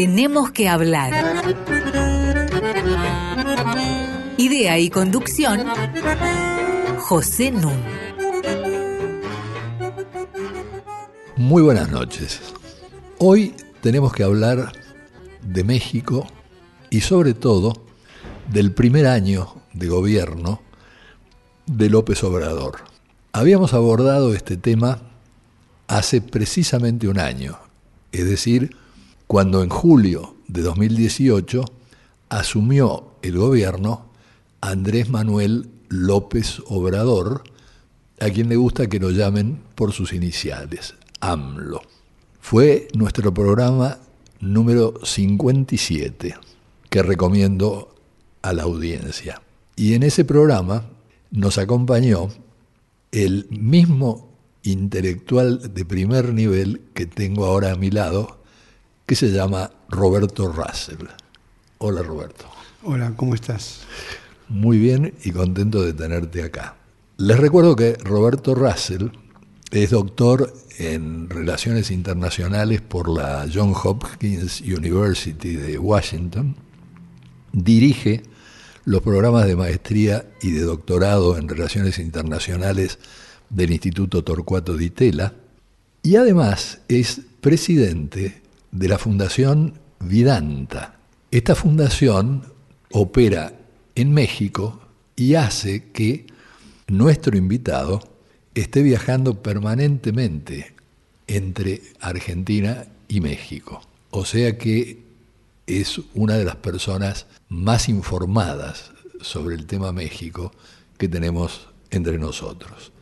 Tenemos que hablar. Idea y conducción, José Nun. Muy buenas noches. Hoy tenemos que hablar de México y sobre todo del primer año de gobierno de López Obrador. Habíamos abordado este tema hace precisamente un año, es decir, cuando en julio de 2018 asumió el gobierno Andrés Manuel López Obrador, a quien le gusta que lo llamen por sus iniciales, AMLO. Fue nuestro programa número 57, que recomiendo a la audiencia. Y en ese programa nos acompañó el mismo intelectual de primer nivel que tengo ahora a mi lado, que se llama Roberto Russell. Hola Roberto. Hola, ¿cómo estás? Muy bien y contento de tenerte acá. Les recuerdo que Roberto Russell es doctor en Relaciones Internacionales por la John Hopkins University de Washington. Dirige los programas de maestría y de doctorado en Relaciones Internacionales del Instituto Torcuato Di Tella y además es presidente de la Fundación Vidanta. Esta fundación opera en México y hace que nuestro invitado esté viajando permanentemente entre Argentina y México. O sea que es una de las personas más informadas sobre el tema México que tenemos entre nosotros.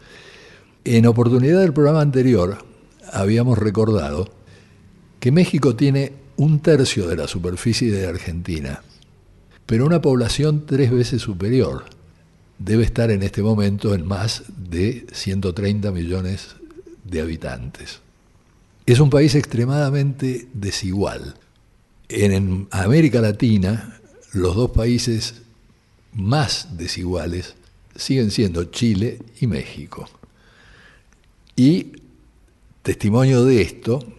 En oportunidad del programa anterior habíamos recordado que México tiene un tercio de la superficie de Argentina, pero una población tres veces superior. Debe estar en este momento en más de 130 millones de habitantes. Es un país extremadamente desigual. En América Latina, los dos países más desiguales siguen siendo Chile y México. Y testimonio de esto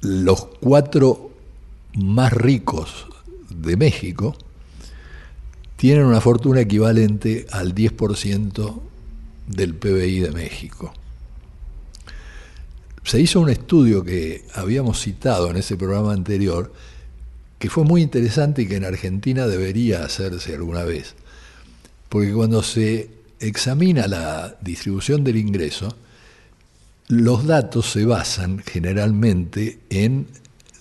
los cuatro más ricos de México tienen una fortuna equivalente al 10% del PBI de México. Se hizo un estudio que habíamos citado en ese programa anterior, que fue muy interesante y que en Argentina debería hacerse alguna vez, porque cuando se examina la distribución del ingreso, los datos se basan generalmente en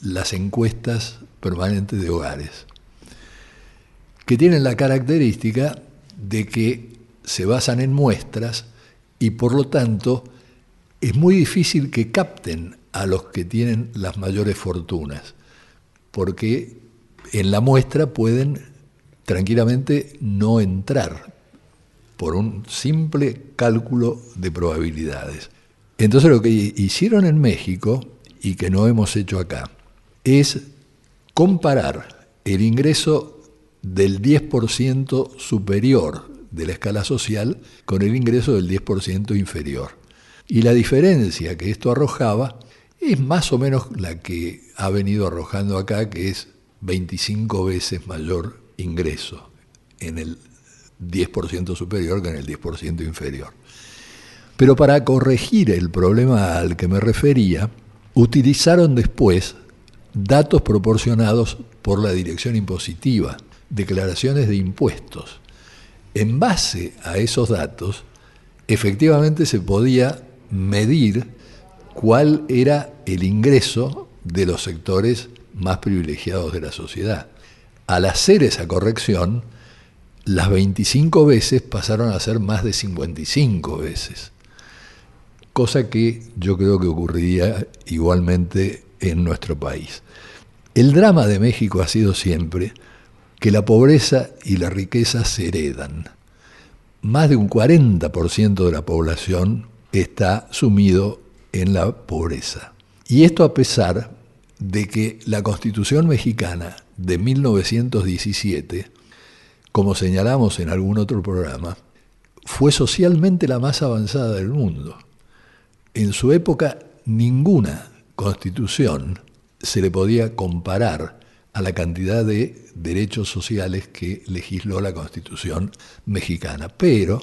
las encuestas permanentes de hogares, que tienen la característica de que se basan en muestras y por lo tanto es muy difícil que capten a los que tienen las mayores fortunas, porque en la muestra pueden tranquilamente no entrar por un simple cálculo de probabilidades. Entonces lo que hicieron en México y que no hemos hecho acá es comparar el ingreso del 10% superior de la escala social con el ingreso del 10% inferior. Y la diferencia que esto arrojaba es más o menos la que ha venido arrojando acá, que es 25 veces mayor ingreso en el 10% superior que en el 10% inferior. Pero para corregir el problema al que me refería, utilizaron después datos proporcionados por la Dirección Impositiva, declaraciones de impuestos. En base a esos datos, efectivamente se podía medir cuál era el ingreso de los sectores más privilegiados de la sociedad. Al hacer esa corrección, las 25 veces pasaron a ser más de 55 veces cosa que yo creo que ocurriría igualmente en nuestro país. El drama de México ha sido siempre que la pobreza y la riqueza se heredan. Más de un 40% de la población está sumido en la pobreza. Y esto a pesar de que la Constitución mexicana de 1917, como señalamos en algún otro programa, fue socialmente la más avanzada del mundo en su época ninguna constitución se le podía comparar a la cantidad de derechos sociales que legisló la Constitución mexicana. Pero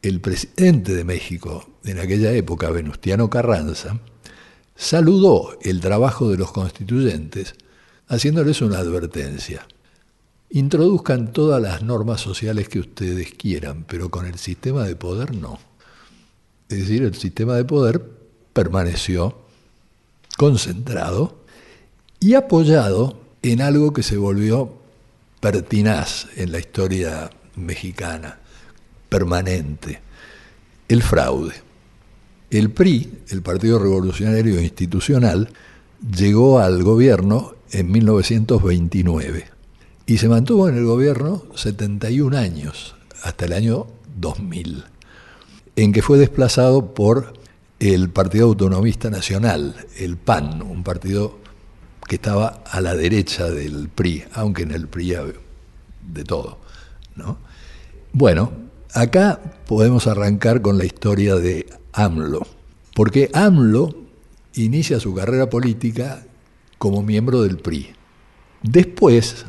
el presidente de México en aquella época, Venustiano Carranza, saludó el trabajo de los constituyentes haciéndoles una advertencia. Introduzcan todas las normas sociales que ustedes quieran, pero con el sistema de poder no. Es decir, el sistema de poder permaneció concentrado y apoyado en algo que se volvió pertinaz en la historia mexicana, permanente, el fraude. El PRI, el Partido Revolucionario Institucional, llegó al gobierno en 1929 y se mantuvo en el gobierno 71 años, hasta el año 2000, en que fue desplazado por el Partido Autonomista Nacional, el PAN, un partido que estaba a la derecha del PRI, aunque en el PRI había de todo. ¿no? Bueno, acá podemos arrancar con la historia de AMLO, porque AMLO inicia su carrera política como miembro del PRI. Después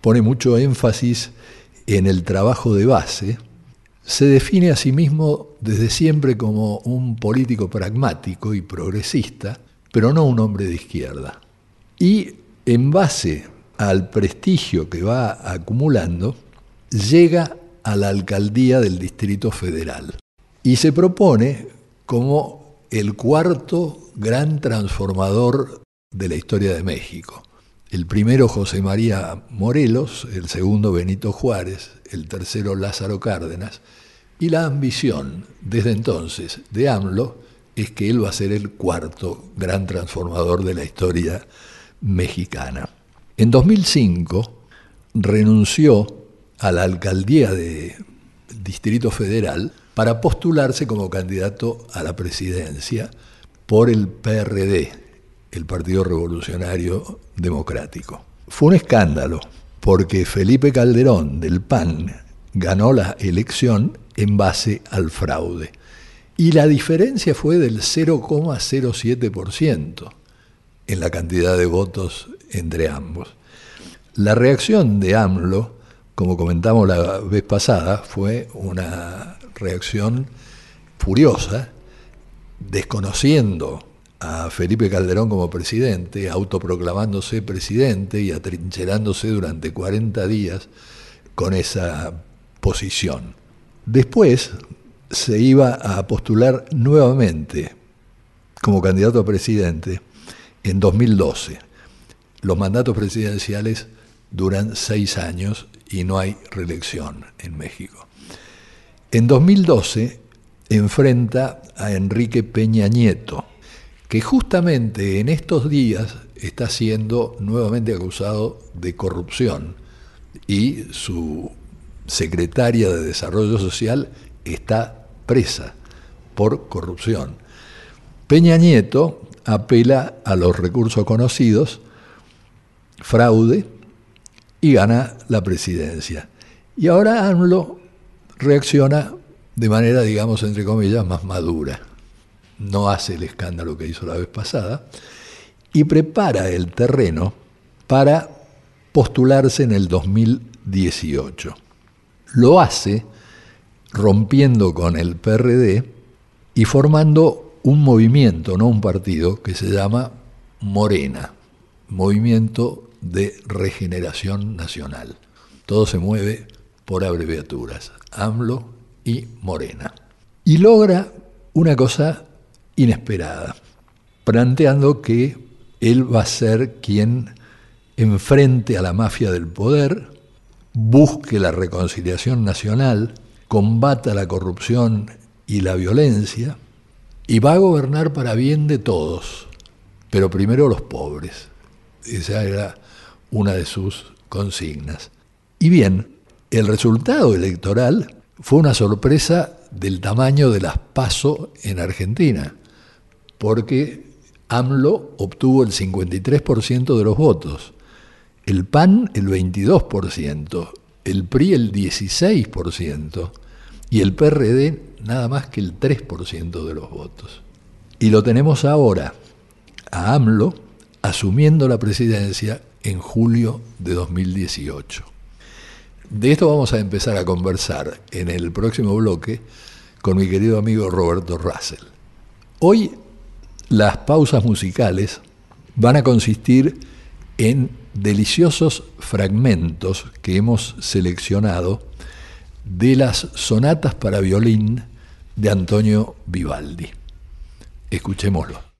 pone mucho énfasis en el trabajo de base, se define a sí mismo desde siempre como un político pragmático y progresista, pero no un hombre de izquierda. Y en base al prestigio que va acumulando, llega a la alcaldía del Distrito Federal y se propone como el cuarto gran transformador de la historia de México. El primero José María Morelos, el segundo Benito Juárez, el tercero Lázaro Cárdenas, y la ambición desde entonces de AMLO es que él va a ser el cuarto gran transformador de la historia mexicana. En 2005 renunció a la alcaldía de Distrito Federal para postularse como candidato a la presidencia por el PRD, el Partido Revolucionario Democrático. Fue un escándalo, porque Felipe Calderón del PAN ganó la elección en base al fraude. Y la diferencia fue del 0,07% en la cantidad de votos entre ambos. La reacción de AMLO, como comentamos la vez pasada, fue una reacción furiosa, desconociendo a Felipe Calderón como presidente, autoproclamándose presidente y atrincherándose durante 40 días con esa posición. Después se iba a postular nuevamente como candidato a presidente en 2012. Los mandatos presidenciales duran seis años y no hay reelección en México. En 2012 enfrenta a Enrique Peña Nieto, que justamente en estos días está siendo nuevamente acusado de corrupción y su secretaria de Desarrollo Social está presa por corrupción. Peña Nieto apela a los recursos conocidos, fraude, y gana la presidencia. Y ahora AMLO reacciona de manera, digamos, entre comillas, más madura. No hace el escándalo que hizo la vez pasada y prepara el terreno para postularse en el 2018. Lo hace rompiendo con el PRD y formando un movimiento, no un partido, que se llama Morena, Movimiento de Regeneración Nacional. Todo se mueve por abreviaturas, AMLO y Morena. Y logra una cosa inesperada, planteando que él va a ser quien enfrente a la mafia del poder, busque la reconciliación nacional, combata la corrupción y la violencia, y va a gobernar para bien de todos, pero primero los pobres. Esa era una de sus consignas. Y bien, el resultado electoral fue una sorpresa del tamaño de las PASO en Argentina, porque AMLO obtuvo el 53% de los votos, el PAN el 22%, el PRI el 16% y el PRD nada más que el 3% de los votos. Y lo tenemos ahora a AMLO asumiendo la presidencia en julio de 2018. De esto vamos a empezar a conversar en el próximo bloque con mi querido amigo Roberto Russell. Hoy las pausas musicales van a consistir en deliciosos fragmentos que hemos seleccionado de las sonatas para violín de Antonio Vivaldi. Escuchémoslo.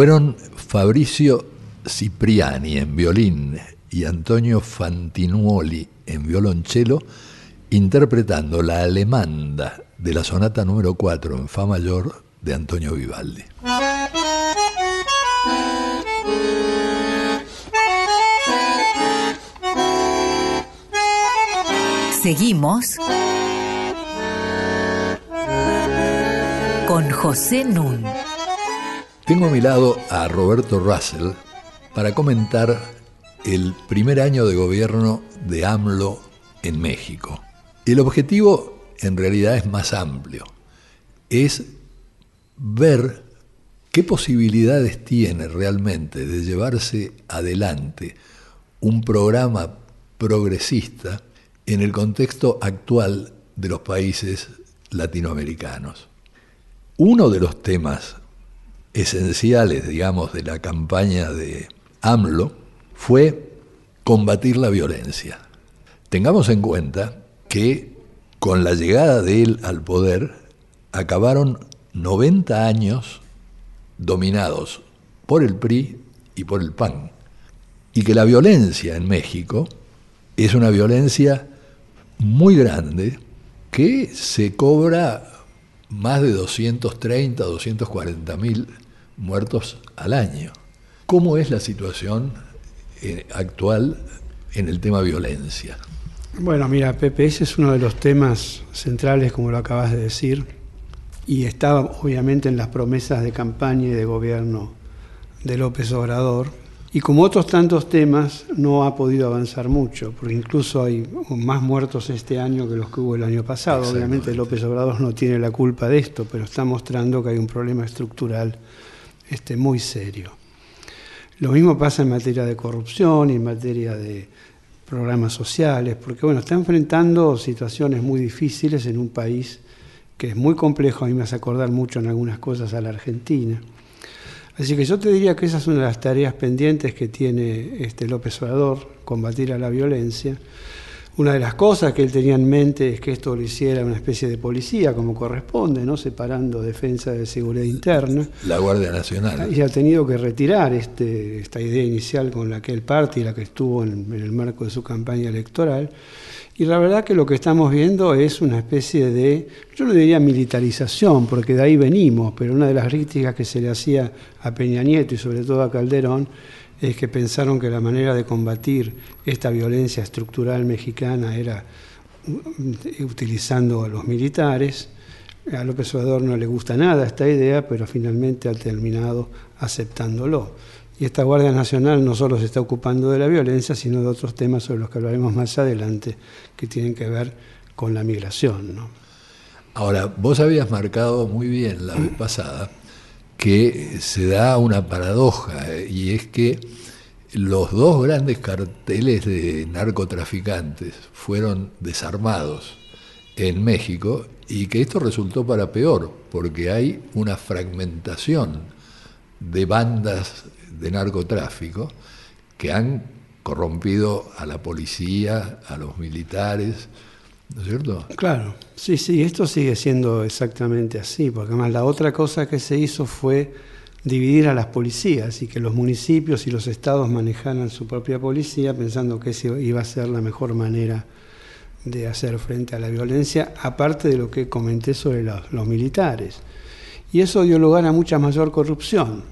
Fueron Fabricio Cipriani en violín y Antonio Fantinuoli en violonchelo, interpretando la alemanda de la sonata número 4 en Fa mayor de Antonio Vivaldi. Seguimos con José Nun. Tengo a mi lado a Roberto Russell para comentar el primer año de gobierno de AMLO en México. El objetivo en realidad es más amplio, es ver qué posibilidades tiene realmente de llevarse adelante un programa progresista en el contexto actual de los países latinoamericanos. Uno de los temas esenciales, digamos, de la campaña de AMLO fue combatir la violencia. Tengamos en cuenta que con la llegada de él al poder acabaron 90 años dominados por el PRI y por el PAN. Y que la violencia en México es una violencia muy grande que se cobra más de 230, 240 mil muertos al año. ¿Cómo es la situación eh, actual en el tema violencia. Bueno, mira, Pepe, ese es uno de los temas centrales, como lo acabas de decir, y estaba obviamente en las promesas de campaña y de gobierno de López Obrador. Y como otros tantos temas, no ha podido avanzar mucho, porque incluso hay más muertos este año que los que hubo el año pasado. Obviamente López Obrador no tiene la culpa de esto, pero está mostrando que hay un problema estructural este, muy serio. Lo mismo pasa en materia de corrupción y en materia de programas sociales, porque bueno, está enfrentando situaciones muy difíciles en un país que es muy complejo, a mí me hace acordar mucho en algunas cosas a la Argentina. Así que yo te diría que esa es una de las tareas pendientes que tiene este López Obrador, combatir a la violencia. Una de las cosas que él tenía en mente es que esto lo hiciera una especie de policía, como corresponde, ¿no? separando defensa de seguridad interna. La Guardia Nacional. Y ha tenido que retirar este, esta idea inicial con la que él parte y la que estuvo en, en el marco de su campaña electoral. Y la verdad que lo que estamos viendo es una especie de, yo no diría militarización, porque de ahí venimos, pero una de las críticas que se le hacía a Peña Nieto y sobre todo a Calderón es que pensaron que la manera de combatir esta violencia estructural mexicana era utilizando a los militares. A López Obrador no le gusta nada esta idea, pero finalmente ha terminado aceptándolo. Y esta Guardia Nacional no solo se está ocupando de la violencia, sino de otros temas sobre los que hablaremos más adelante, que tienen que ver con la migración. Ahora, vos habías marcado muy bien la vez pasada que se da una paradoja, eh, y es que los dos grandes carteles de narcotraficantes fueron desarmados en México y que esto resultó para peor, porque hay una fragmentación de bandas de narcotráfico que han corrompido a la policía, a los militares, ¿no es cierto? Claro, sí, sí, esto sigue siendo exactamente así, porque además la otra cosa que se hizo fue dividir a las policías y que los municipios y los estados manejaran su propia policía pensando que esa iba a ser la mejor manera de hacer frente a la violencia, aparte de lo que comenté sobre los, los militares. Y eso dio lugar a mucha mayor corrupción,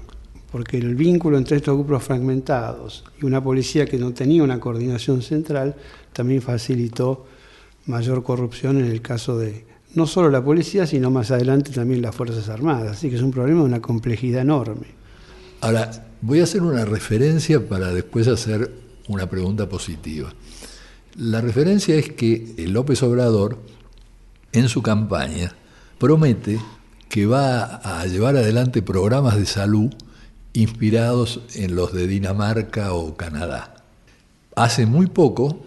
porque el vínculo entre estos grupos fragmentados y una policía que no tenía una coordinación central también facilitó mayor corrupción en el caso de no solo la policía, sino más adelante también las Fuerzas Armadas. Así que es un problema de una complejidad enorme. Ahora, voy a hacer una referencia para después hacer una pregunta positiva. La referencia es que López Obrador, en su campaña, promete que va a llevar adelante programas de salud inspirados en los de Dinamarca o Canadá. Hace muy poco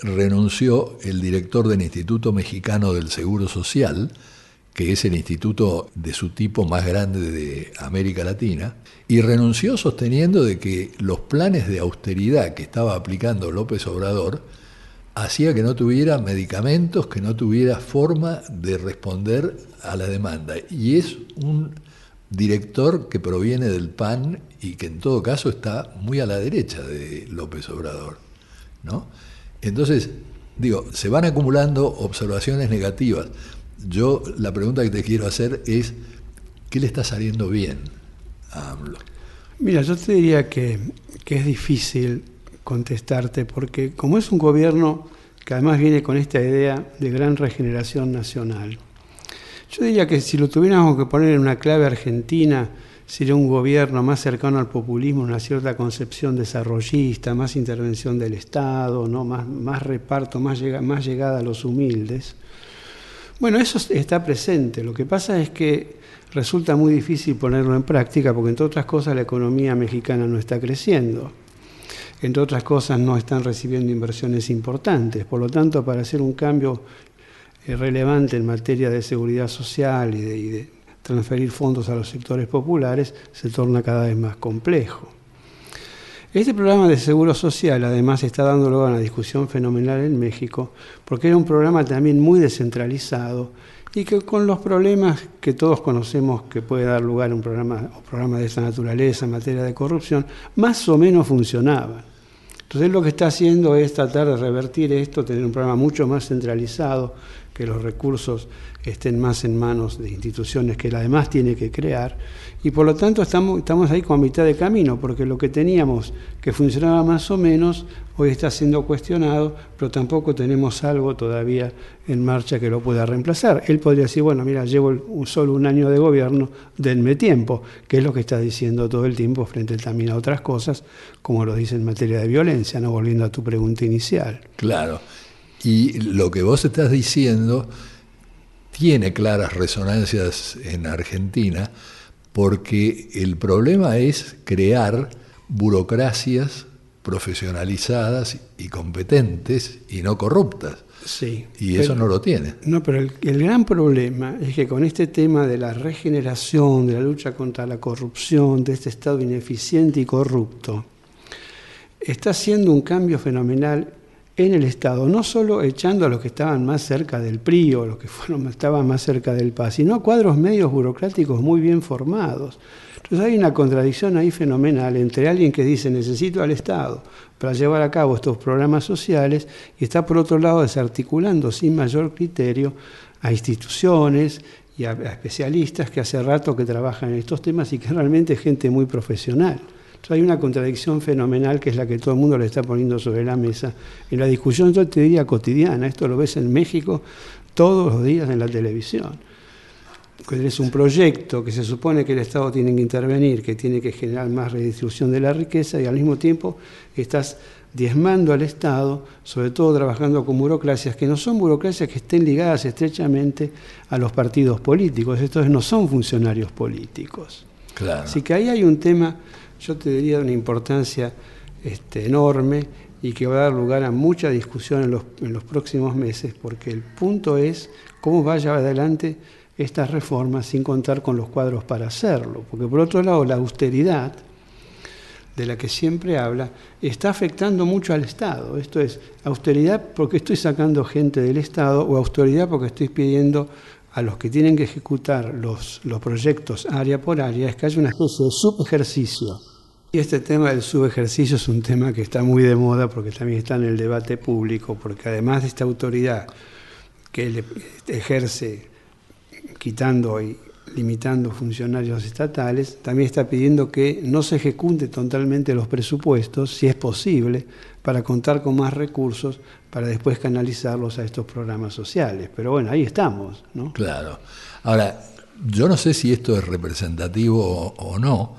renunció el director del Instituto Mexicano del Seguro Social, que es el instituto de su tipo más grande de América Latina, y renunció sosteniendo de que los planes de austeridad que estaba aplicando López Obrador hacía que no tuviera medicamentos, que no tuviera forma de responder a la demanda. Y es un director que proviene del PAN y que en todo caso está muy a la derecha de López Obrador. ¿no? Entonces, digo, se van acumulando observaciones negativas. Yo la pregunta que te quiero hacer es, ¿qué le está saliendo bien a AMLO? Mira, yo te diría que, que es difícil contestarte porque como es un gobierno que además viene con esta idea de gran regeneración nacional, yo diría que si lo tuviéramos que poner en una clave argentina, sería un gobierno más cercano al populismo, una cierta concepción desarrollista, más intervención del Estado, ¿no? más, reparto, más, más llegada a los humildes. Bueno, eso está presente. Lo que pasa es que resulta muy difícil ponerlo en práctica porque, entre otras cosas, la economía mexicana no está creciendo. Entre otras cosas, no están recibiendo inversiones importantes. Por lo tanto, para hacer un cambio relevante en materia de seguridad social y de, transferir fondos a los sectores populares se torna cada vez más complejo. Este programa de seguro social además está dando lugar a una discusión fenomenal en México porque era un programa también muy descentralizado y que con los problemas que todos conocemos que puede dar lugar a un programa, de esta naturaleza en materia de corrupción, más o menos funcionaba. Entonces lo que está haciendo es tratar de revertir esto, tener un programa mucho más centralizado, que los recursos estén más en manos de instituciones que él además tiene que crear. Y por lo tanto estamos, estamos ahí con mitad de camino, porque lo que teníamos que funcionaba más o menos, hoy está siendo cuestionado, pero tampoco tenemos algo todavía en marcha que lo pueda reemplazar. Él podría decir, bueno, mira, llevo solo un año de gobierno, denme tiempo, que es lo que está diciendo todo el tiempo frente también a otras cosas, como lo dice en materia de violencia, no volviendo a tu pregunta inicial. Claro. Y lo que vos estás diciendo tiene claras resonancias en Argentina, porque el problema es crear burocracias profesionalizadas y competentes y no corruptas. Sí. Y eso no lo tiene. No, pero el, el, gran problema es que con este tema de la regeneración, de la lucha contra la corrupción, de este Estado ineficiente y corrupto, está haciendo un cambio fenomenal en el Estado, no solo echando a los que estaban más cerca del PRI o los que fueron, estaban más cerca del PAS, sino a cuadros medios burocráticos muy bien formados. Entonces hay una contradicción ahí fenomenal entre alguien que dice necesito al Estado para llevar a cabo estos programas sociales y está por otro lado desarticulando sin mayor criterio a instituciones y a, especialistas que hace rato que trabajan en estos temas y que realmente es gente muy profesional. Entonces hay una contradicción fenomenal que es la que todo el mundo le está poniendo sobre la mesa en la discusión, yo te diría cotidiana, esto lo ves en México todos los días en la televisión. Es un proyecto que se supone que el Estado tiene que intervenir, que tiene que generar más redistribución de la riqueza y al mismo tiempo estás diezmando al Estado, sobre todo trabajando con burocracias que no son burocracias que estén ligadas estrechamente a los partidos políticos, estos no son funcionarios políticos. Claro. Así que ahí hay un tema yo te diría una importancia este, enorme y que va a dar lugar a mucha discusión en los, en los próximos meses, porque el punto es cómo vaya adelante estas reformas sin contar con los cuadros para hacerlo. Porque por otro lado, la austeridad, de la que siempre habla, está afectando mucho al Estado. Esto es, austeridad porque estoy sacando gente del Estado o austeridad porque estoy pidiendo a los que tienen que ejecutar los, los proyectos área por área, es que haya una especie de subejercicio y este tema del subejercicio es un tema que está muy de moda porque también está en el debate público, porque además de esta autoridad que él ejerce quitando y limitando funcionarios estatales, también está pidiendo que no se ejecute totalmente los presupuestos, si es posible, para contar con más recursos para después canalizarlos a estos programas sociales. Pero bueno, ahí estamos, ¿no? Claro. Ahora, yo no sé si esto es representativo o, no.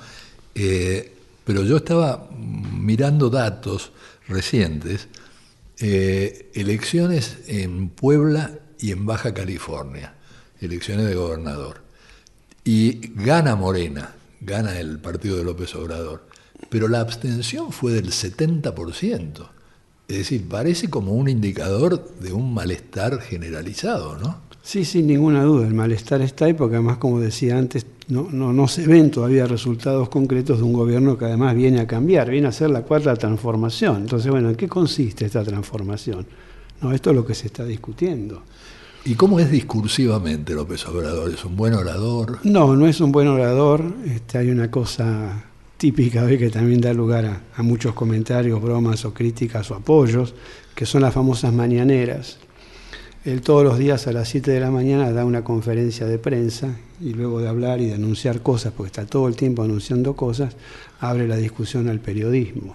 Eh, pero yo estaba mirando datos recientes, eh, elecciones en Puebla y en Baja California, elecciones de gobernador. Y gana Morena, gana el partido de López Obrador, pero la abstención fue del 70%. Es decir, parece como un indicador de un malestar generalizado, ¿no? Sí, sin ninguna duda, el malestar está ahí porque además, como decía antes, no, no, no, se ven todavía resultados concretos de un gobierno que además viene a cambiar, viene a hacer la cuarta transformación. Entonces, bueno, ¿en qué consiste esta transformación? No, esto es lo que se está discutiendo. ¿Y cómo es discursivamente López Obrador? ¿Es un buen orador? No, no es un buen orador. Este, hay una cosa típica hoy que también da lugar a, a muchos comentarios, bromas o críticas o apoyos, que son las famosas mañaneras. Él todos los días a las 7 de la mañana da una conferencia de prensa y luego de hablar y de anunciar cosas, porque está todo el tiempo anunciando cosas, abre la discusión al periodismo.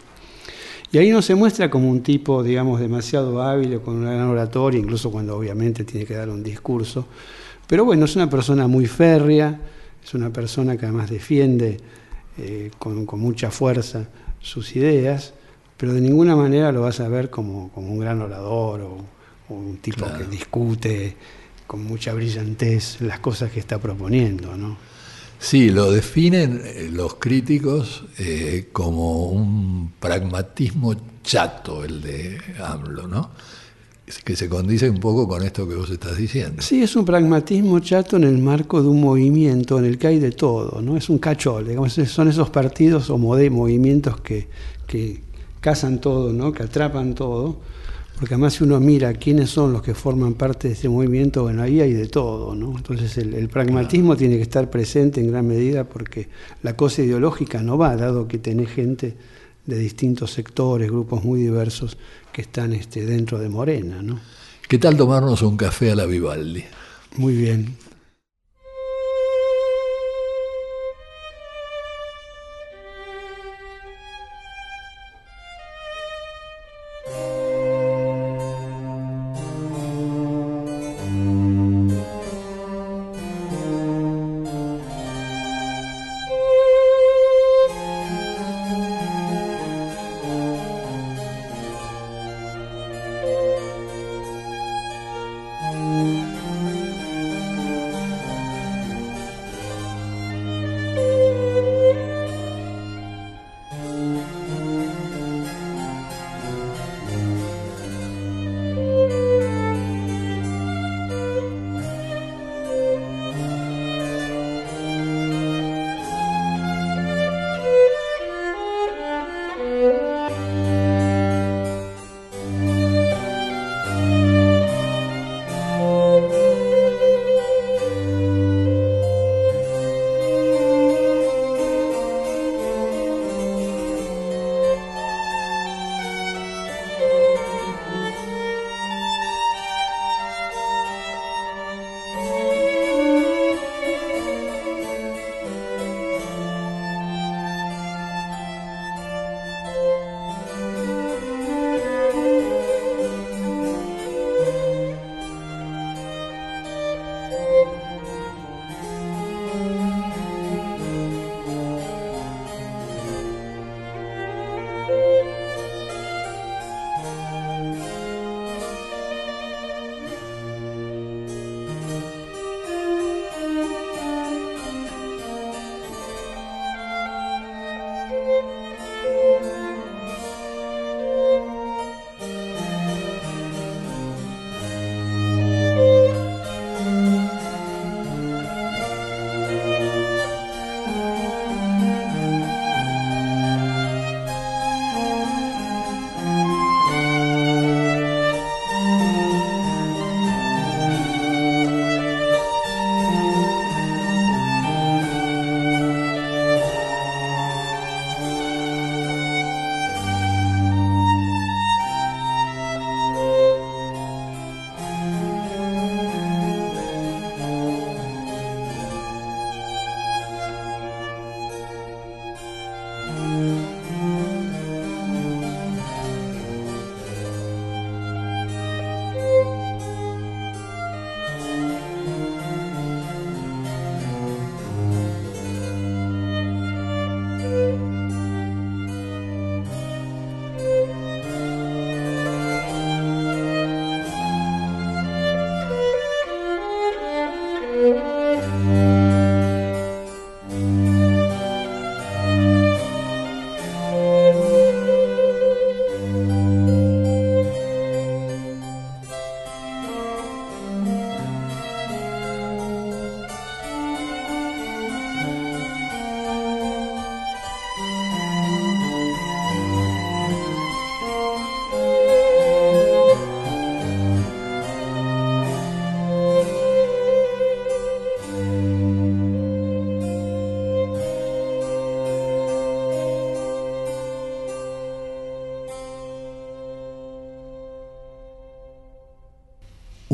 Y ahí no se muestra como un tipo, digamos, demasiado hábil o con una gran oratoria, incluso cuando obviamente tiene que dar un discurso. Pero bueno, es una persona muy férrea, es una persona que además defiende eh, con, mucha fuerza sus ideas, pero de ninguna manera lo vas a ver como, como un gran orador o un tipo claro. que discute con mucha brillantez las cosas que está proponiendo, ¿no? Sí, lo definen eh, los críticos eh, como un pragmatismo chato el de AMLO, ¿no? Que se condice un poco con esto que vos estás diciendo. Sí, es un pragmatismo chato en el marco de un movimiento en el que hay de todo, ¿no? Es un cachol, digamos, son esos partidos o movimientos que, que cazan todo, ¿no? Que atrapan todo porque además si uno mira quiénes son los que forman parte de ese movimiento, bueno, ahí hay de todo, ¿no? Entonces el, el pragmatismo claro. tiene que estar presente en gran medida porque la cosa ideológica no va, dado que tenés gente de distintos sectores, grupos muy diversos que están este, dentro de Morena, ¿no? ¿Qué tal tomarnos un café a la Vivaldi? Muy bien.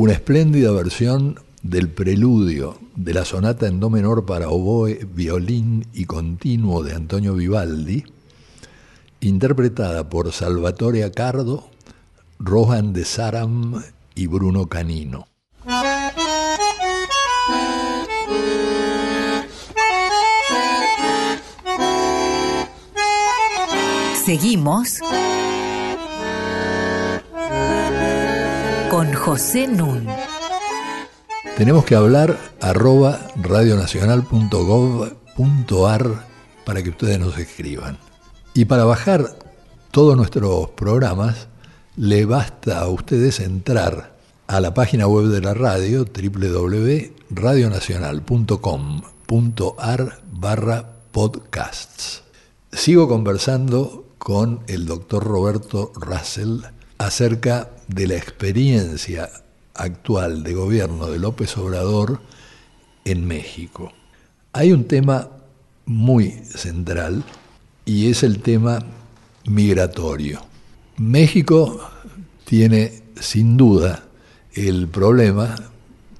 Una espléndida versión del preludio de la sonata en do menor para oboe, violín y continuo de Antonio Vivaldi, interpretada por Salvatore Accardo, Rohan de Saram y Bruno Canino. Seguimos con José Nun. Tenemos que hablar arroba radionacional.gov.ar para que ustedes nos escriban. Y para bajar todos nuestros programas, le basta a ustedes entrar a la página web de la radio www.radionacional.com.ar barra podcasts. Sigo conversando con el doctor Roberto Russell acerca de la experiencia actual de gobierno de López Obrador en México. Hay un tema muy central y es el tema migratorio. México tiene sin duda el problema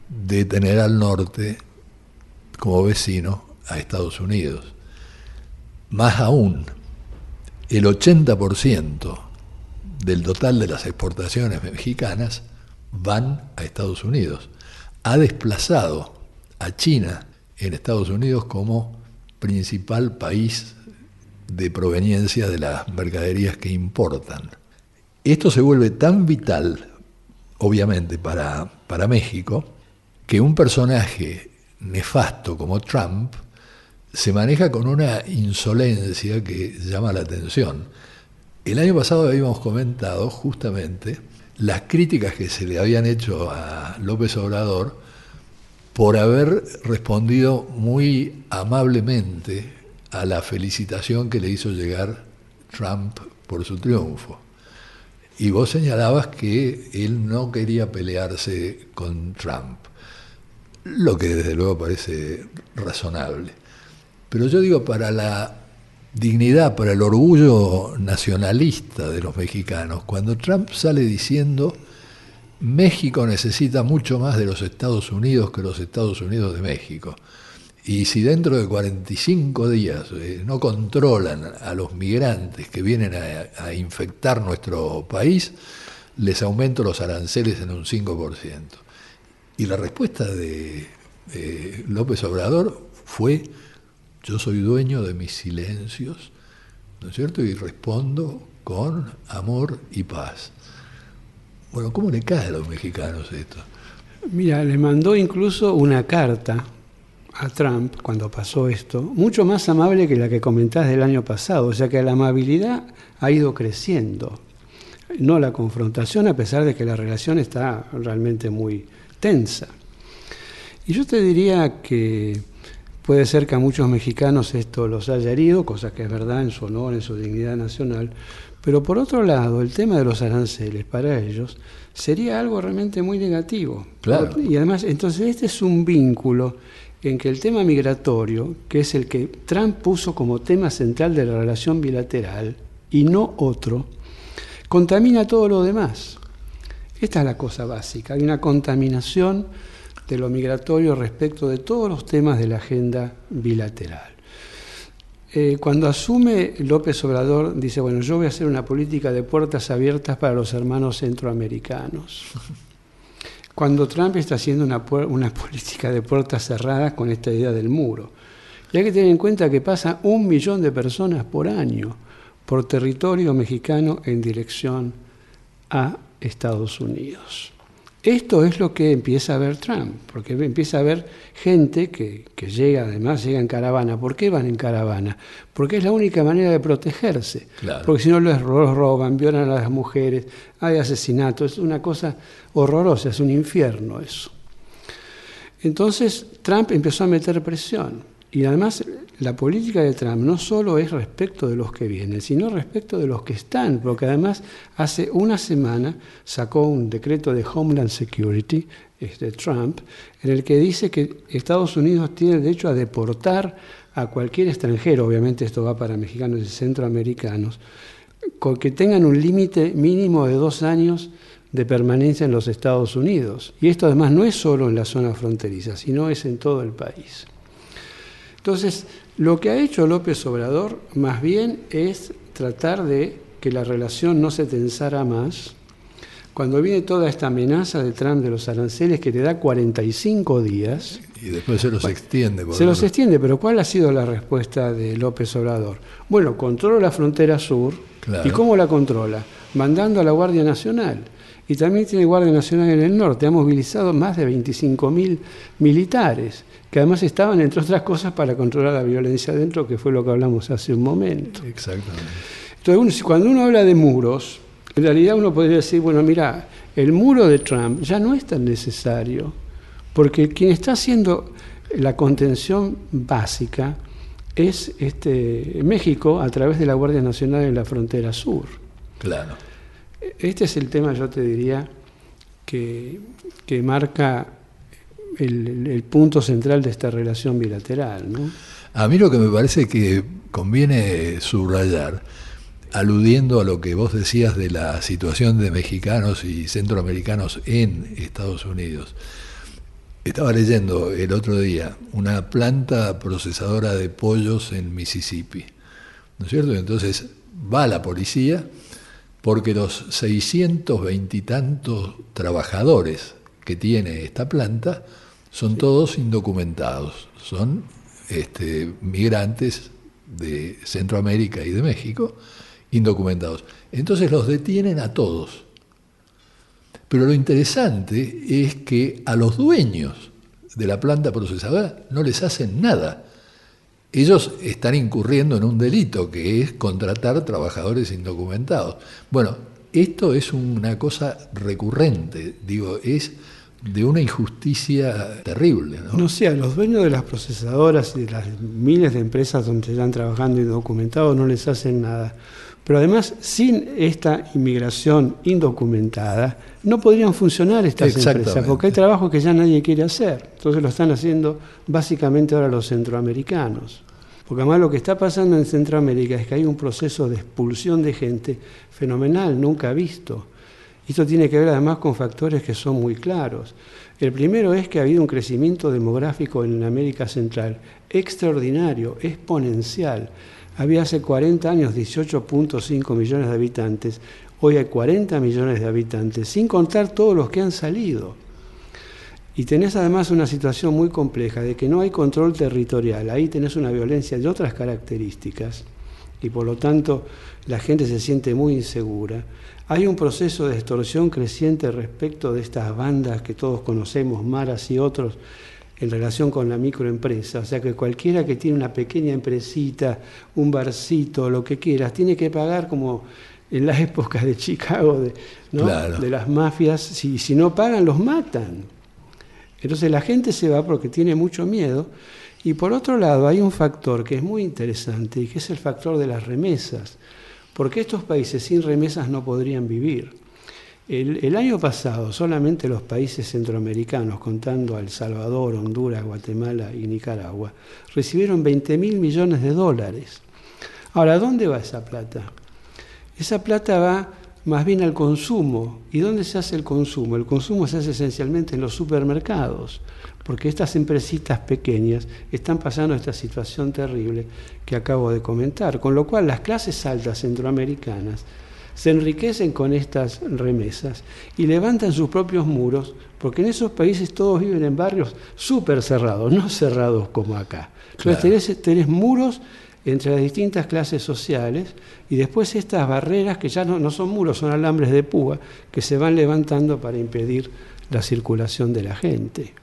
de tener al norte como vecino a Estados Unidos. Más aún, el 80% del total de las exportaciones mexicanas van a Estados Unidos. Ha desplazado a China en Estados Unidos como principal país de proveniencia de las mercaderías que importan. Esto se vuelve tan vital, obviamente, para, para México, que un personaje nefasto como Trump se maneja con una insolencia que llama la atención. El año pasado habíamos comentado justamente las críticas que se le habían hecho a López Obrador por haber respondido muy amablemente a la felicitación que le hizo llegar Trump por su triunfo. Y vos señalabas que él no quería pelearse con Trump, lo que desde luego parece razonable. Pero yo digo, para la dignidad, para el orgullo nacionalista de los mexicanos, cuando Trump sale diciendo México necesita mucho más de los Estados Unidos que los Estados Unidos de México. Y si dentro de 45 días eh, no controlan a los migrantes que vienen a, infectar nuestro país, les aumento los aranceles en un 5%. Y la respuesta de López Obrador fue, yo soy dueño de mis silencios, ¿no es cierto? Y respondo con amor y paz. Bueno, ¿cómo le cae a los mexicanos esto? Mira, le mandó incluso una carta a Trump cuando pasó esto, mucho más amable que la que comentás del año pasado, o sea que la amabilidad ha ido creciendo, no la confrontación, a pesar de que la relación está realmente muy tensa. Y yo te diría que puede ser que a muchos mexicanos esto los haya herido, cosa que es verdad en su honor, en su dignidad nacional, pero por otro lado, el tema de los aranceles para ellos sería algo realmente muy negativo. Claro. Y además, entonces este es un vínculo en que el tema migratorio, que es el que Trump puso como tema central de la relación bilateral y no otro, contamina todo lo demás. Esta es la cosa básica. Hay una contaminación de lo migratorio respecto de todos los temas de la agenda bilateral. Eh, cuando asume López Obrador, dice, bueno, yo voy a hacer una política de puertas abiertas para los hermanos centroamericanos. Cuando Trump está haciendo una, una política de puertas cerradas con esta idea del muro. Y hay que tener en cuenta que pasa un millón de personas por año por territorio mexicano en dirección a Estados Unidos. Esto es lo que empieza a ver Trump, porque empieza a ver gente que, llega, además llega en caravana. ¿Por qué van en caravana? Porque es la única manera de protegerse. Porque si no los roban, violan a las mujeres, hay asesinatos, es una cosa horrorosa, es un infierno eso. Entonces Trump empezó a meter presión. Y además la política de Trump no solo es respecto de los que vienen, sino respecto de los que están, porque además hace una semana sacó un decreto de Homeland Security, de Trump, en el que dice que Estados Unidos tiene derecho a deportar a cualquier extranjero, obviamente esto va para mexicanos y centroamericanos, con que tengan un límite mínimo de dos años de permanencia en los Estados Unidos. Y esto además no es solo en la zona fronteriza, sino es en todo el país. Entonces, lo que ha hecho López Obrador más bien es tratar de que la relación no se tensara más. Cuando viene toda esta amenaza de Trump de los aranceles que te da 45 días. Y después se los extiende. se los extiende, pero ¿cuál ha sido la respuesta de López Obrador? Bueno, controla la frontera sur. ¿Y cómo la controla? Mandando a la Guardia Nacional. Y también tiene Guardia Nacional en el norte. Ha movilizado más de 25.000 militares que además estaban, entre otras cosas, para controlar la violencia adentro, que fue lo que hablamos hace un momento. Exactamente. Entonces, cuando uno habla de muros, en realidad uno podría decir, bueno, mira, el muro de Trump ya no es tan necesario, porque quien está haciendo la contención básica es este, México a través de la Guardia Nacional en la frontera sur. Claro. Este es el tema, yo te diría, que, que marca el, punto central de esta relación bilateral. ¿no? A mí lo que me parece que conviene subrayar, aludiendo a lo que vos decías de la situación de mexicanos y centroamericanos en Estados Unidos, Estaba leyendo el otro día una planta procesadora de pollos en Mississippi, ¿no es cierto? Entonces va la policía porque los 620 y tantos trabajadores que tiene esta planta son todos indocumentados, son este, migrantes de Centroamérica y de México, indocumentados. Entonces los detienen a todos. Pero lo interesante es que a los dueños de la planta procesadora no les hacen nada. Ellos están incurriendo en un delito que es contratar trabajadores indocumentados. Bueno, esto es una cosa recurrente, digo, es de una injusticia terrible. ¿no? no sé, a los dueños de las procesadoras y de las miles de empresas donde están trabajando indocumentados no les hacen nada. Pero además, sin esta inmigración indocumentada, no podrían funcionar estas empresas, porque hay trabajos que ya nadie quiere hacer. Entonces lo están haciendo básicamente ahora los centroamericanos. Porque además lo que está pasando en Centroamérica es que hay un proceso de expulsión de gente fenomenal, nunca visto. Esto tiene que ver además con factores que son muy claros. El primero es que ha habido un crecimiento demográfico en América Central extraordinario, exponencial. Había hace 40 años 18.5 millones de habitantes, hoy hay 40 millones de habitantes, sin contar todos los que han salido. Y tenés además una situación muy compleja de que no hay control territorial, ahí tenés una violencia de otras características y por lo tanto la gente se siente muy insegura. Hay un proceso de extorsión creciente respecto de estas bandas que todos conocemos, Maras y otros, en relación con la microempresa. O sea que cualquiera que tiene una pequeña empresita, un barcito, lo que quieras, tiene que pagar como en las épocas de Chicago, de, de las mafias, si, si no pagan los matan. Entonces la gente se va porque tiene mucho miedo. Y por otro lado hay un factor que es muy interesante y que es el factor de las remesas, porque estos países sin remesas no podrían vivir. El, año pasado solamente los países centroamericanos, contando a El Salvador, Honduras, Guatemala y Nicaragua, recibieron 20 mil millones de dólares. Ahora, ¿dónde va esa plata? Esa plata va más bien al consumo. ¿Y dónde se hace el consumo? El consumo se hace esencialmente en los supermercados, porque estas empresitas pequeñas están pasando esta situación terrible que acabo de comentar, con lo cual las clases altas centroamericanas se enriquecen con estas remesas y levantan sus propios muros, porque en esos países todos viven en barrios súper cerrados, no cerrados como acá. Entonces tenés, muros entre las distintas clases sociales y después estas barreras que ya no, no son muros, son alambres de púa que se van levantando para impedir la circulación de la gente.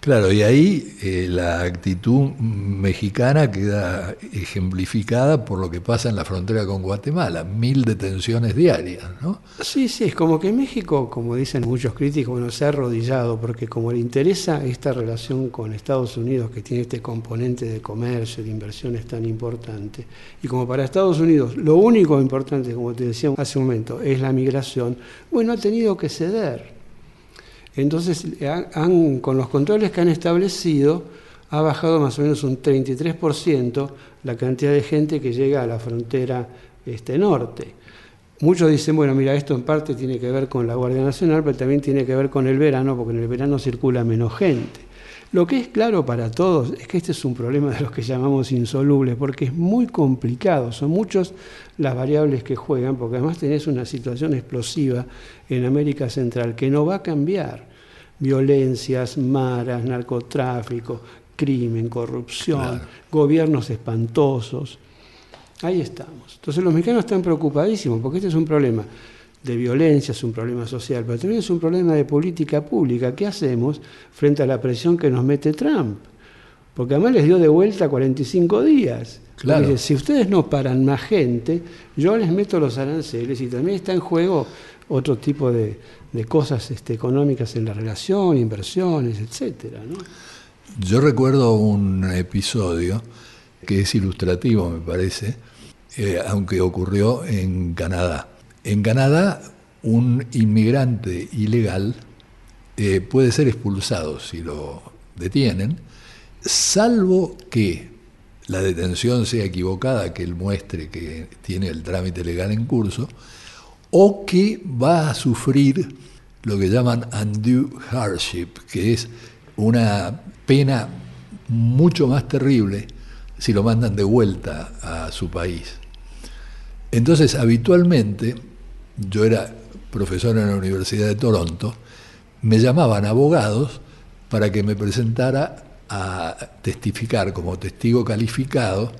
Claro, y ahí eh, la actitud mexicana queda ejemplificada por lo que pasa en la frontera con Guatemala, mil detenciones diarias, ¿no? Sí, sí, es como que México, como dicen muchos críticos, bueno, se ha arrodillado, porque como le interesa esta relación con Estados Unidos, que tiene este componente de comercio, de inversiones tan importante, y como para Estados Unidos lo único importante, como te decía hace un momento, es la migración, bueno, ha tenido que ceder. Entonces, con los controles que han establecido, ha bajado más o menos un 33% la cantidad de gente que llega a la frontera este, norte. Muchos dicen, bueno, mira, esto en parte tiene que ver con la Guardia Nacional, pero también tiene que ver con el verano, porque en el verano circula menos gente. Lo que es claro para todos es que este es un problema de los que llamamos insolubles, porque es muy complicado, son muchas las variables que juegan, porque además tenés una situación explosiva en América Central que no va a cambiar. Violencias, maras, narcotráfico, crimen, corrupción, gobiernos espantosos. Ahí estamos. Entonces los mexicanos están preocupadísimos, porque este es un problema de violencia, es un problema social, pero también es un problema de política pública. ¿Qué hacemos frente a la presión que nos mete Trump? Porque además les dio de vuelta 45 días. Claro. si ustedes no paran más gente, yo les meto los aranceles y también está en juego otro tipo de, cosas este, económicas en la relación, inversiones, etcétera. Yo recuerdo un episodio que es ilustrativo, me parece, eh, aunque ocurrió en Canadá. En Canadá, un inmigrante ilegal eh, puede ser expulsado si lo detienen, salvo que la detención sea equivocada, que él muestre que tiene el trámite legal en curso, o que va a sufrir lo que llaman undue hardship, que es una pena mucho más terrible si lo mandan de vuelta a su país. Entonces, habitualmente, yo era profesor en la Universidad de Toronto, me llamaban abogados para que me presentara a testificar como testigo calificado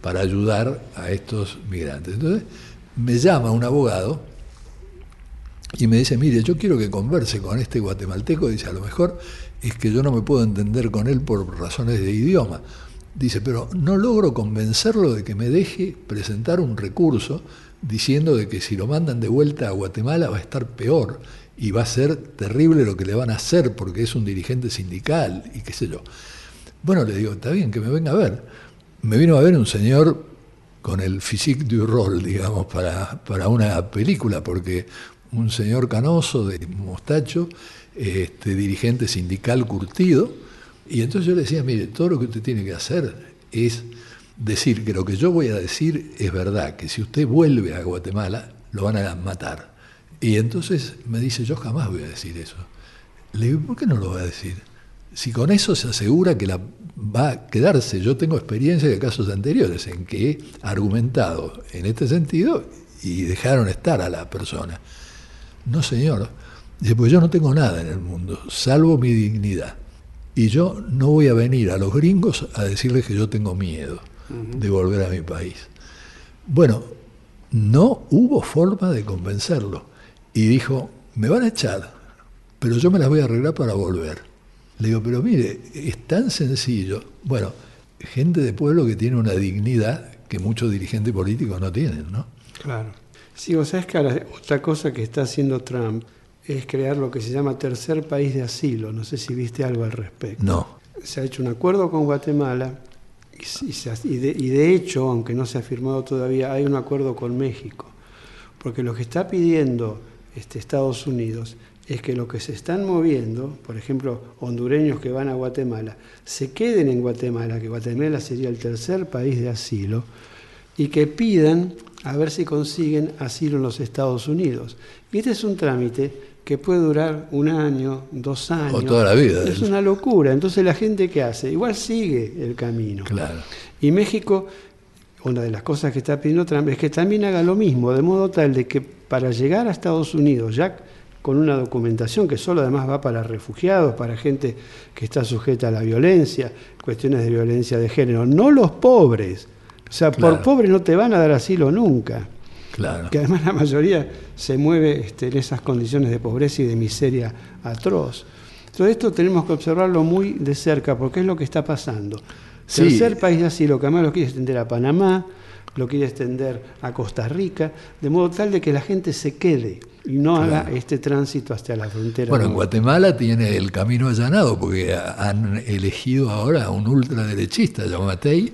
para ayudar a estos migrantes. Entonces, me llama un abogado y me dice, mire, yo quiero que converse con este guatemalteco, dice, a lo mejor es que yo no me puedo entender con él por razones de idioma. Dice, pero no logro convencerlo de que me deje presentar un recurso diciendo de que si lo mandan de vuelta a Guatemala va a estar peor y va a ser terrible lo que le van a hacer porque es un dirigente sindical y qué sé yo. Bueno, le digo, está bien, que me venga a ver. Me vino a ver un señor con el physique du rôle, digamos, para, para una película, porque un señor canoso de mostacho, este, dirigente sindical curtido, y entonces yo le decía, mire, todo lo que usted tiene que hacer es decir que lo que yo voy a decir es verdad, que si usted vuelve a Guatemala, lo van a matar. Y entonces me dice, yo jamás voy a decir eso. Le digo, ¿por qué no lo va a decir? Si con eso se asegura que la, va a quedarse, yo tengo experiencia de casos anteriores en que he argumentado en este sentido y dejaron estar a la persona. No, señor. Dice, pues yo no tengo nada en el mundo, salvo mi dignidad. Y yo no voy a venir a los gringos a decirles que yo tengo miedo de volver a mi país. Bueno, no hubo forma de convencerlo. Y dijo, me van a echar, pero yo me las voy a arreglar para volver. Le digo, pero mire, es tan sencillo. Bueno, gente de pueblo que tiene una dignidad que muchos dirigentes políticos no tienen, ¿no? Claro. Sí, o sea, es que otra cosa que está haciendo Trump es crear lo que se llama tercer país de asilo. No sé si viste algo al respecto. No. Se ha hecho un acuerdo con Guatemala y, de, hecho, aunque no se ha firmado todavía, hay un acuerdo con México. Porque lo que está pidiendo este, Estados Unidos es que los que se están moviendo, por ejemplo, hondureños que van a Guatemala, se queden en Guatemala, que Guatemala sería el tercer país de asilo, y que pidan a ver si consiguen asilo en los Estados Unidos. Y este es un trámite que puede durar un año, dos años. O toda la vida. Es una locura. Entonces la gente que hace, igual sigue el camino. Claro. Y México, una de las cosas que está pidiendo Trump es que también haga lo mismo, de modo tal de que para llegar a Estados Unidos, ya con una documentación que solo además va para refugiados, para gente que está sujeta a la violencia, cuestiones de violencia de género, no los pobres. O sea, por pobres no te van a dar asilo nunca. Que además la mayoría se mueve este, en esas condiciones de pobreza y de miseria atroz. Todo esto tenemos que observarlo muy de cerca porque es lo que está pasando. Sí. Tercer país de asilo que además lo quiere extender a Panamá, lo quiere extender a Costa Rica, de modo tal de que la gente se quede y no haga este tránsito hasta la frontera. Bueno, en Guatemala tiene el camino allanado porque han elegido ahora a un ultraderechista, Yamatei,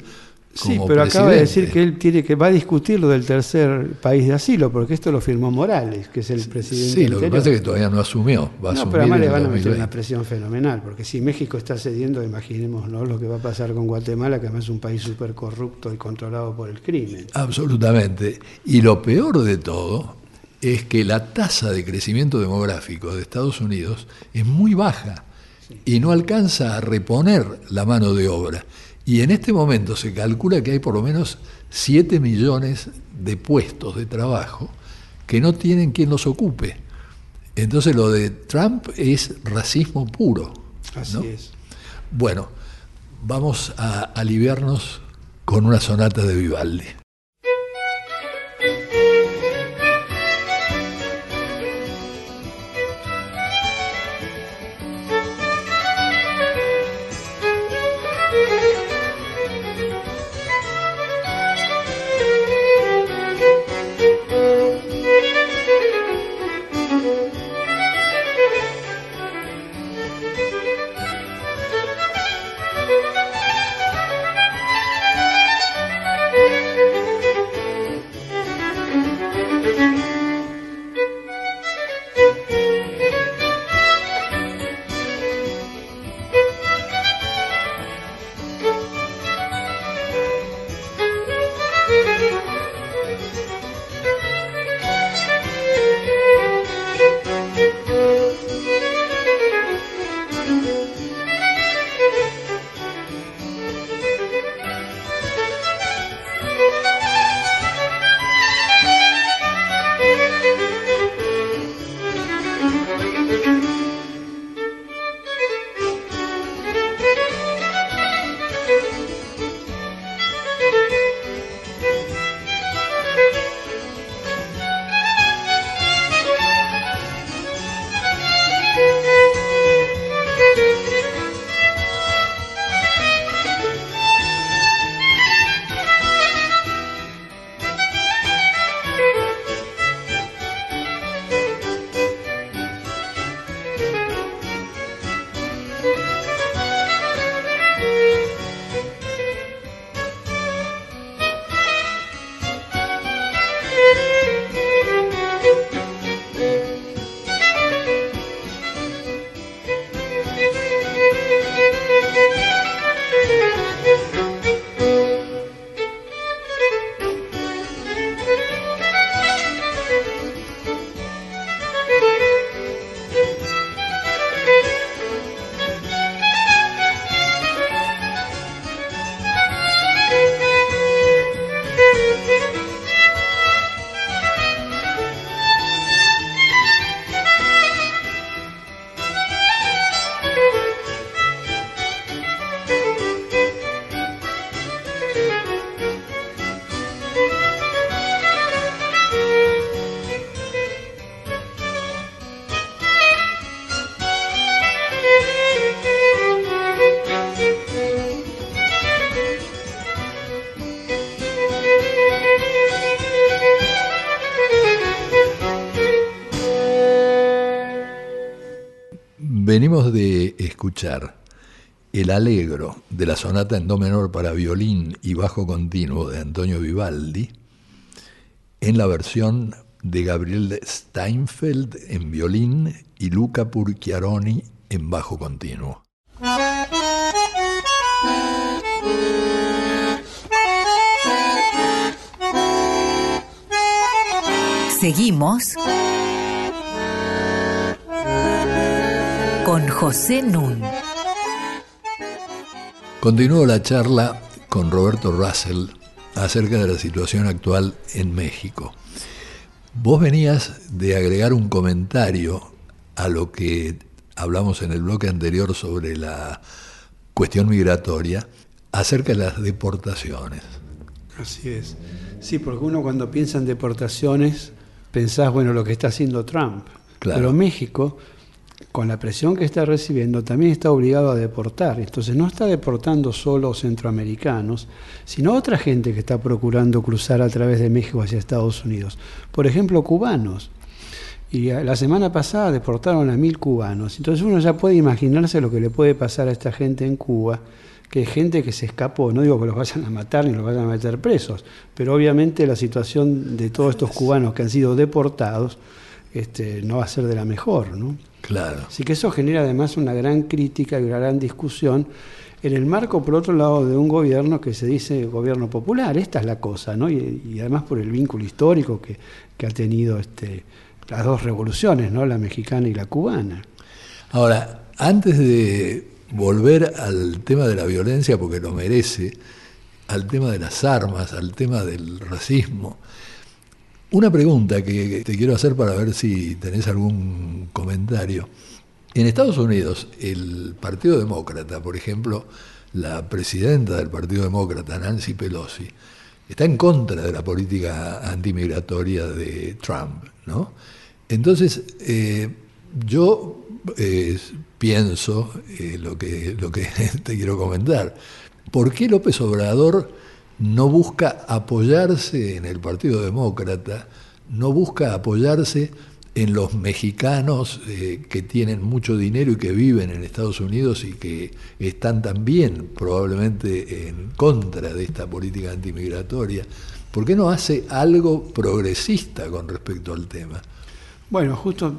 Sí, pero acaba de decir que él tiene que va a discutir lo del tercer país de asilo, porque esto lo firmó Morales, que es el presidente. Sí, lo que pasa es que todavía no asumió. Va no, pero además le van a meter una presión fenomenal, porque si México está cediendo, imaginemos lo que va a pasar con Guatemala, que además es un país súper corrupto y controlado por el crimen. Absolutamente. Y lo peor de todo es que la tasa de crecimiento demográfico de Estados Unidos es muy baja y no alcanza a reponer la mano de obra. Y en este momento se calcula que hay por lo menos 7 millones de puestos de trabajo que no tienen quien los ocupe. Entonces lo de Trump es racismo puro. Así es. Bueno, vamos a aliviarnos con una sonata de Vivaldi. Escuchar el Alegro de la sonata en Do menor para violín y bajo continuo de Antonio Vivaldi en la versión de Gabriel Steinfeld en violín y Luca Purchiaroni en bajo continuo. Seguimos con José Nun. Continúo la charla con Roberto Russell acerca de la situación actual en México. Vos venías de agregar un comentario a lo que hablamos en el bloque anterior sobre la cuestión migratoria acerca de las deportaciones. Así es. Sí, porque uno cuando piensa en deportaciones, pensás, bueno, lo que está haciendo Trump. Pero México con la presión que está recibiendo, también está obligado a deportar. Entonces no está deportando solo centroamericanos, sino otra gente que está procurando cruzar a través de México hacia Estados Unidos. Por ejemplo, cubanos. Y la semana pasada deportaron a mil cubanos. Entonces uno ya puede imaginarse lo que le puede pasar a esta gente en Cuba, que es gente que se escapó. No digo que los vayan a matar ni los vayan a meter presos, pero obviamente la situación de todos estos cubanos que han sido deportados este, no va a ser de la mejor, ¿no? Claro. Así que eso genera además una gran crítica y una gran discusión en el marco, por otro lado, de un gobierno que se dice gobierno popular. Esta es la cosa, ¿no? Y, además por el vínculo histórico que, ha tenido este, las dos revoluciones, ¿no? La mexicana y la cubana. Ahora, antes de volver al tema de la violencia, porque lo merece, al tema de las armas, al tema del racismo, una pregunta que te quiero hacer para ver si tenés algún comentario. En Estados Unidos, el Partido Demócrata, por ejemplo, la presidenta del Partido Demócrata, Nancy Pelosi, está en contra de la política antimigratoria de Trump, ¿no? Entonces, eh, yo eh, pienso eh, lo, que, lo que te quiero comentar. ¿Por qué López Obrador no busca apoyarse en el Partido Demócrata, no busca apoyarse en los mexicanos eh, que tienen mucho dinero y que viven en Estados Unidos y que están también probablemente en contra de esta política antimigratoria. ¿Por qué no hace algo progresista con respecto al tema? Bueno, justo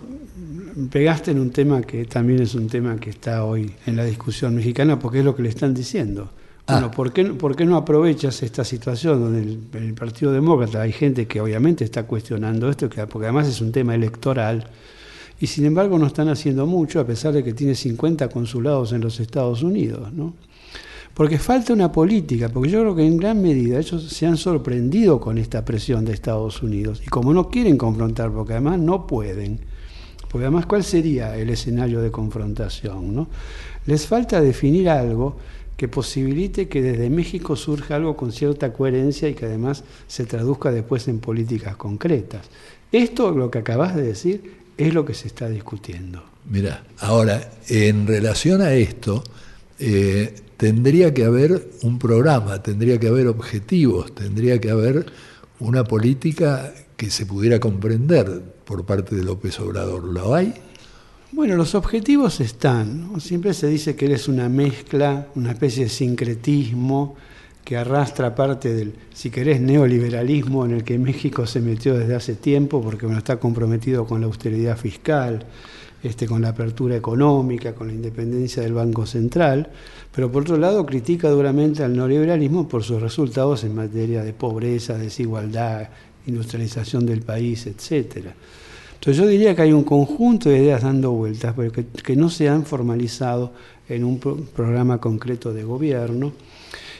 pegaste en un tema que también es un tema que está hoy en la discusión mexicana porque es lo que le están diciendo. Bueno, ah. ¿por qué, ¿por qué, no aprovechas esta situación donde en el, Partido Demócrata hay gente que obviamente está cuestionando esto, porque además es un tema electoral, y sin embargo no están haciendo mucho a pesar de que tiene 50 consulados en los Estados Unidos, ¿no? Porque falta una política, porque yo creo que en gran medida ellos se han sorprendido con esta presión de Estados Unidos, y como no quieren confrontar, porque además no pueden, porque además ¿cuál sería el escenario de confrontación? ¿no? Les falta definir algo que posibilite que desde México surja algo con cierta coherencia y que además se traduzca después en políticas concretas. Esto, lo que acabas de decir, es lo que se está discutiendo. Mira, ahora, en relación a esto, eh, tendría que haber un programa, tendría que haber objetivos, tendría que haber una política que se pudiera comprender por parte de López Obrador. ¿Lo hay? Bueno, los objetivos están. Siempre se dice que eres una mezcla, una especie de sincretismo que arrastra parte del, si querés, neoliberalismo en el que México se metió desde hace tiempo, porque bueno, está comprometido con la austeridad fiscal, este, con la apertura económica, con la independencia del Banco Central, pero por otro lado critica duramente al neoliberalismo por sus resultados en materia de pobreza, desigualdad, industrialización del país, etcétera. Entonces yo diría que hay un conjunto de ideas dando vueltas, pero que, no se han formalizado en un programa concreto de gobierno.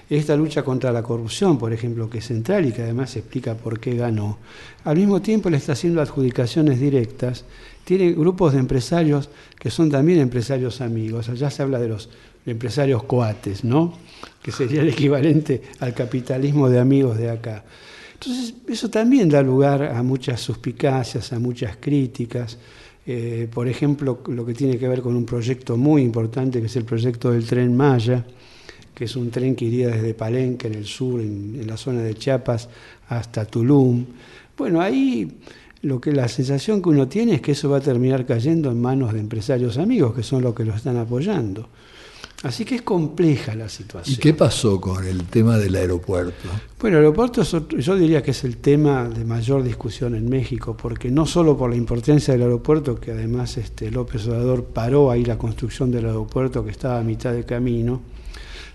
Esta lucha contra la corrupción, por ejemplo, que es central y que además explica por qué ganó. Al mismo tiempo le está haciendo adjudicaciones directas. Tiene grupos de empresarios que son también empresarios amigos. Allá se habla de los empresarios coates, ¿no? Que sería el equivalente al capitalismo de amigos de acá. Entonces, eso también da lugar a muchas suspicacias, a muchas críticas. Eh, por ejemplo, lo que tiene que ver con un proyecto muy importante, que es el proyecto del tren Maya, que es un tren que iría desde Palenque, en el sur, en, la zona de Chiapas, hasta Tulum. Bueno, ahí lo que la sensación que uno tiene es que eso va a terminar cayendo en manos de empresarios amigos, que son los que lo están apoyando. Así que es compleja la situación. ¿Y qué pasó con el tema del aeropuerto? Bueno, el aeropuerto yo diría que es el tema de mayor discusión en México, porque no solo por la importancia del aeropuerto, que además este, López Obrador paró ahí la construcción del aeropuerto que estaba a mitad de camino,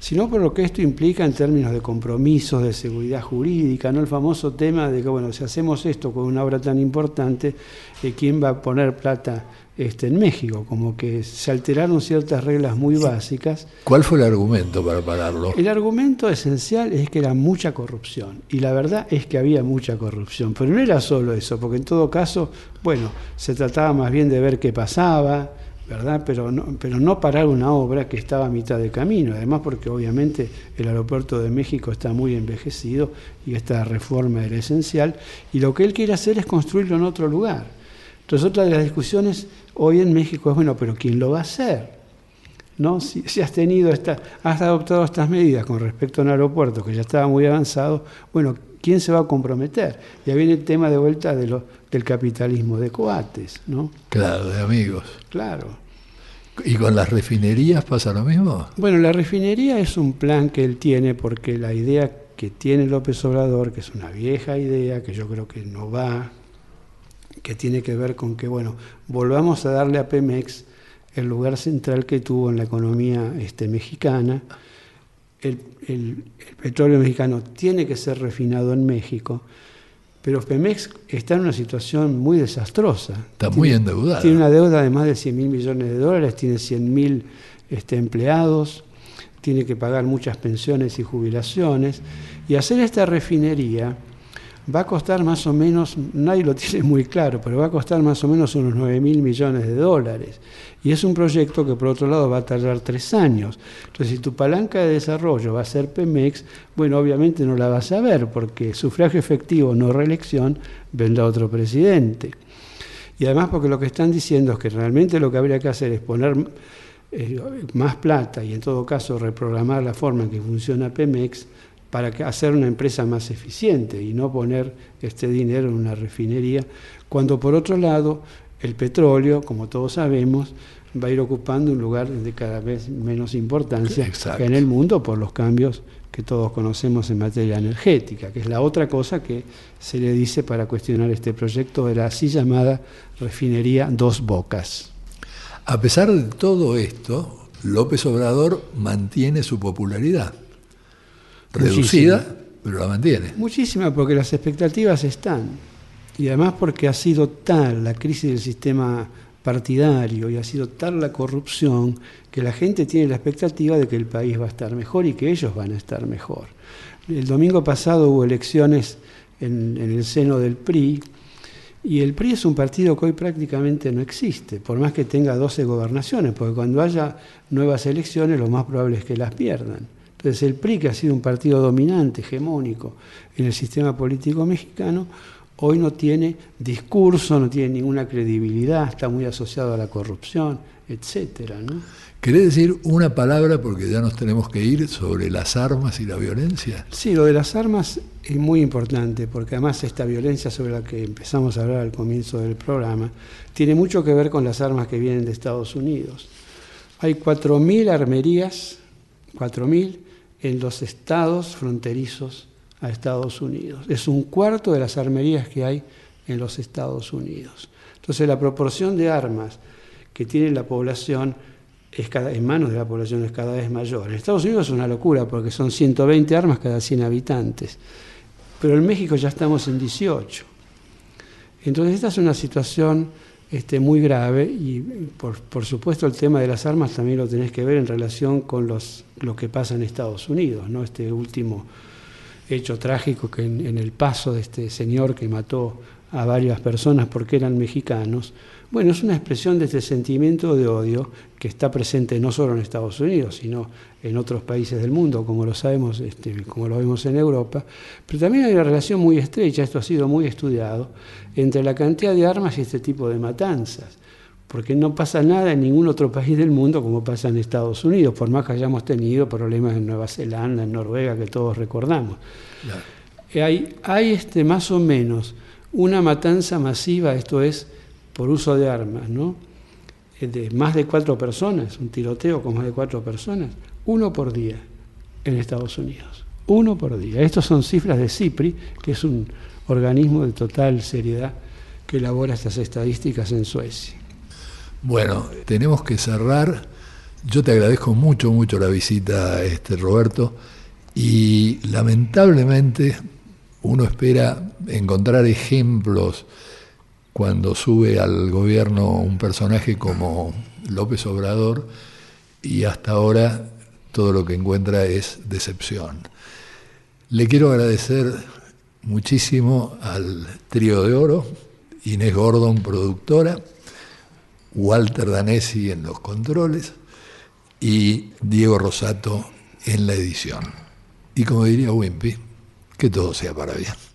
sino por lo que esto implica en términos de compromisos, de seguridad jurídica, ¿no? El famoso tema de que, bueno, si hacemos esto con una obra tan importante, eh, ¿quién va a poner plata este, en México? Como que se alteraron ciertas reglas muy básicas. ¿Cuál fue el argumento para pararlo? El argumento esencial es que era mucha corrupción, y la verdad es que había mucha corrupción, pero no era solo eso, porque en todo caso, bueno, se trataba más bien de ver qué pasaba, ¿verdad? Pero no, pero no parar una obra que estaba a mitad de camino, además porque obviamente el aeropuerto de México está muy envejecido y esta reforma era esencial, y lo que él quiere hacer es construirlo en otro lugar. Entonces otra de las discusiones hoy en México es, bueno, pero ¿quién lo va a hacer? ¿No? Si, has tenido esta, has adoptado estas medidas con respecto a un aeropuerto que ya estaba muy avanzado, bueno, ¿quién se va a comprometer? Ya viene el tema de vuelta de lo, del capitalismo de coates, ¿no? Claro, de amigos. Claro. ¿Y con las refinerías pasa lo mismo? Bueno, la refinería es un plan que él tiene porque la idea que tiene López Obrador, que es una vieja idea, que yo creo que no va, que tiene que ver con que, bueno, volvamos a darle a Pemex el lugar central que tuvo en la economía este, mexicana. El, el petróleo mexicano tiene que ser refinado en México pero Pemex está en una situación muy desastrosa. Está muy endeudada. Tiene una deuda de más de 100 mil millones de dólares, tiene 100 mil este, empleados, tiene que pagar muchas pensiones y jubilaciones. Y hacer esta refinería va a costar más o menos, nadie lo tiene muy claro, pero va a costar más o menos unos 9 mil millones de dólares. Y es un proyecto que por otro lado va a tardar tres años. Entonces, si tu palanca de desarrollo va a ser Pemex, bueno, obviamente no la vas a ver, porque sufragio efectivo, no reelección, vendrá otro presidente. Y además porque lo que están diciendo es que realmente lo que habría que hacer es poner eh, más plata y en todo caso reprogramar la forma en que funciona Pemex para hacer una empresa más eficiente y no poner este dinero en una refinería, cuando por otro lado el petróleo, como todos sabemos, va a ir ocupando un lugar de cada vez menos importancia en el mundo por los cambios que todos conocemos en materia energética, que es la otra cosa que se le dice para cuestionar este proyecto de la así llamada refinería Dos Bocas. A pesar de todo esto, López Obrador mantiene su popularidad. Reducida, pero la mantiene. Muchísima, porque las expectativas están y además porque ha sido tal la crisis del sistema partidario y ha sido tal la corrupción que la gente tiene la expectativa de que el país va a estar mejor y que ellos van a estar mejor. El domingo pasado hubo elecciones en, el seno del PRI y el PRI es un partido que hoy prácticamente no existe, por más que tenga 12 gobernaciones, porque cuando haya nuevas elecciones lo más probable es que las pierdan. Entonces el PRI, que ha sido un partido dominante, hegemónico en el sistema político mexicano, hoy no tiene discurso, no tiene ninguna credibilidad, está muy asociado a la corrupción, etcétera, ¿no? ¿Querés decir una palabra, porque ya nos tenemos que ir, sobre las armas y la violencia? Sí, lo de las armas es muy importante, porque además esta violencia sobre la que empezamos a hablar al comienzo del programa, tiene mucho que ver con las armas que vienen de Estados Unidos. Hay 4.000 armerías, 4.000 en los estados fronterizos a Estados Unidos. Es un cuarto de las armerías que hay en los Estados Unidos. Entonces la proporción de armas que tiene la población es cada, en manos de la población es cada vez mayor. En Estados Unidos es una locura porque son 120 armas cada 100 habitantes, pero en México ya estamos en 18. Entonces esta es una situación este, muy grave y por, por, supuesto el tema de las armas también lo tenés que ver en relación con los, lo que pasa en Estados Unidos, ¿no? este último hecho trágico que en, el paso de este señor que mató a varias personas porque eran mexicanos, bueno, es una expresión de este sentimiento de odio que está presente no solo en Estados Unidos, sino en otros países del mundo, como lo sabemos, este, como lo vemos en Europa, pero también hay una relación muy estrecha, esto ha sido muy estudiado, entre la cantidad de armas y este tipo de matanzas porque no pasa nada en ningún otro país del mundo como pasa en Estados Unidos, por más que hayamos tenido problemas en Nueva Zelanda, en Noruega, que todos recordamos. Hay, hay este, más o menos una matanza masiva, esto es, por uso de armas, ¿no? Eh, de más de cuatro personas, un tiroteo con más de cuatro personas, uno por día en Estados Unidos. Uno por día. Estas son cifras de CIPRI, que es un organismo de total seriedad que elabora estas estadísticas en Suecia. Bueno, tenemos que cerrar. Yo te agradezco mucho, mucho la visita, este, Roberto, y lamentablemente uno espera encontrar ejemplos cuando sube al gobierno un personaje como López Obrador y hasta ahora todo lo que encuentra es decepción. Le quiero agradecer muchísimo al trío de oro, Inés Gordon, productora, Walter Danesi en los controles y Diego Rosato en la edición. Y como diría Wimpy, que todo sea para bien.